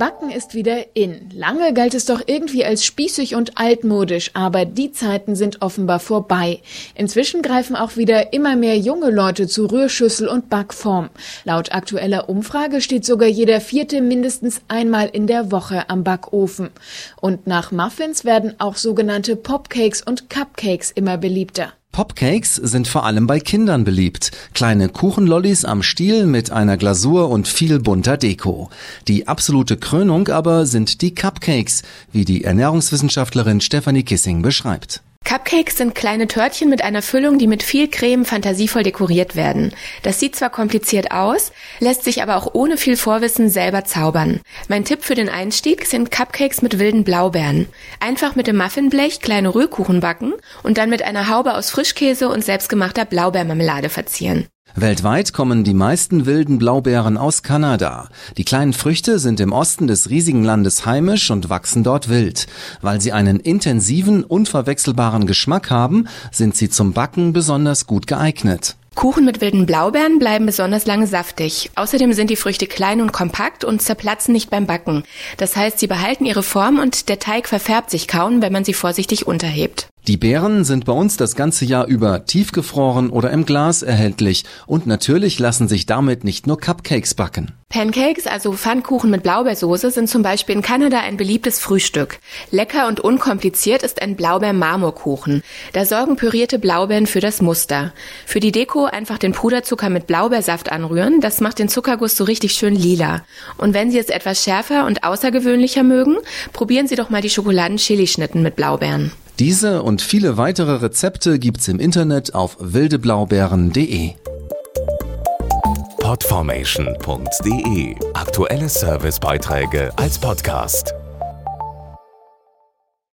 Backen ist wieder in. Lange galt es doch irgendwie als spießig und altmodisch, aber die Zeiten sind offenbar vorbei. Inzwischen greifen auch wieder immer mehr junge Leute zu Rührschüssel und Backform. Laut aktueller Umfrage steht sogar jeder vierte mindestens einmal in der Woche am Backofen. Und nach Muffins werden auch sogenannte Popcakes und Cupcakes immer beliebter. Popcakes sind vor allem bei Kindern beliebt. Kleine Kuchenlollis am Stiel mit einer Glasur und viel bunter Deko. Die absolute Krönung aber sind die Cupcakes, wie die Ernährungswissenschaftlerin Stephanie Kissing beschreibt. Cupcakes sind kleine Törtchen mit einer Füllung, die mit viel Creme fantasievoll dekoriert werden. Das sieht zwar kompliziert aus, lässt sich aber auch ohne viel Vorwissen selber zaubern. Mein Tipp für den Einstieg sind Cupcakes mit wilden Blaubeeren. Einfach mit dem Muffinblech kleine Rührkuchen backen und dann mit einer Haube aus Frischkäse und selbstgemachter Blaubeermarmelade verzieren. Weltweit kommen die meisten wilden Blaubeeren aus Kanada. Die kleinen Früchte sind im Osten des riesigen Landes heimisch und wachsen dort wild. Weil sie einen intensiven, unverwechselbaren Geschmack haben, sind sie zum Backen besonders gut geeignet. Kuchen mit wilden Blaubeeren bleiben besonders lange saftig. Außerdem sind die Früchte klein und kompakt und zerplatzen nicht beim Backen. Das heißt, sie behalten ihre Form und der Teig verfärbt sich kaum, wenn man sie vorsichtig unterhebt. Die Beeren sind bei uns das ganze Jahr über tiefgefroren oder im Glas erhältlich und natürlich lassen sich damit nicht nur Cupcakes backen. Pancakes, also Pfannkuchen mit Blaubeersoße, sind zum Beispiel in Kanada ein beliebtes Frühstück. Lecker und unkompliziert ist ein Blaubeer-Marmorkuchen. Da sorgen pürierte Blaubeeren für das Muster. Für die Deko einfach den Puderzucker mit Blaubeersaft anrühren, das macht den Zuckerguss so richtig schön lila. Und wenn Sie es etwas schärfer und außergewöhnlicher mögen, probieren Sie doch mal die Schokoladen-Chili-Schnitten mit Blaubeeren. Diese und viele weitere Rezepte gibt's im Internet auf wildeblaubeeren.de. Podformation.de Aktuelle Servicebeiträge als Podcast.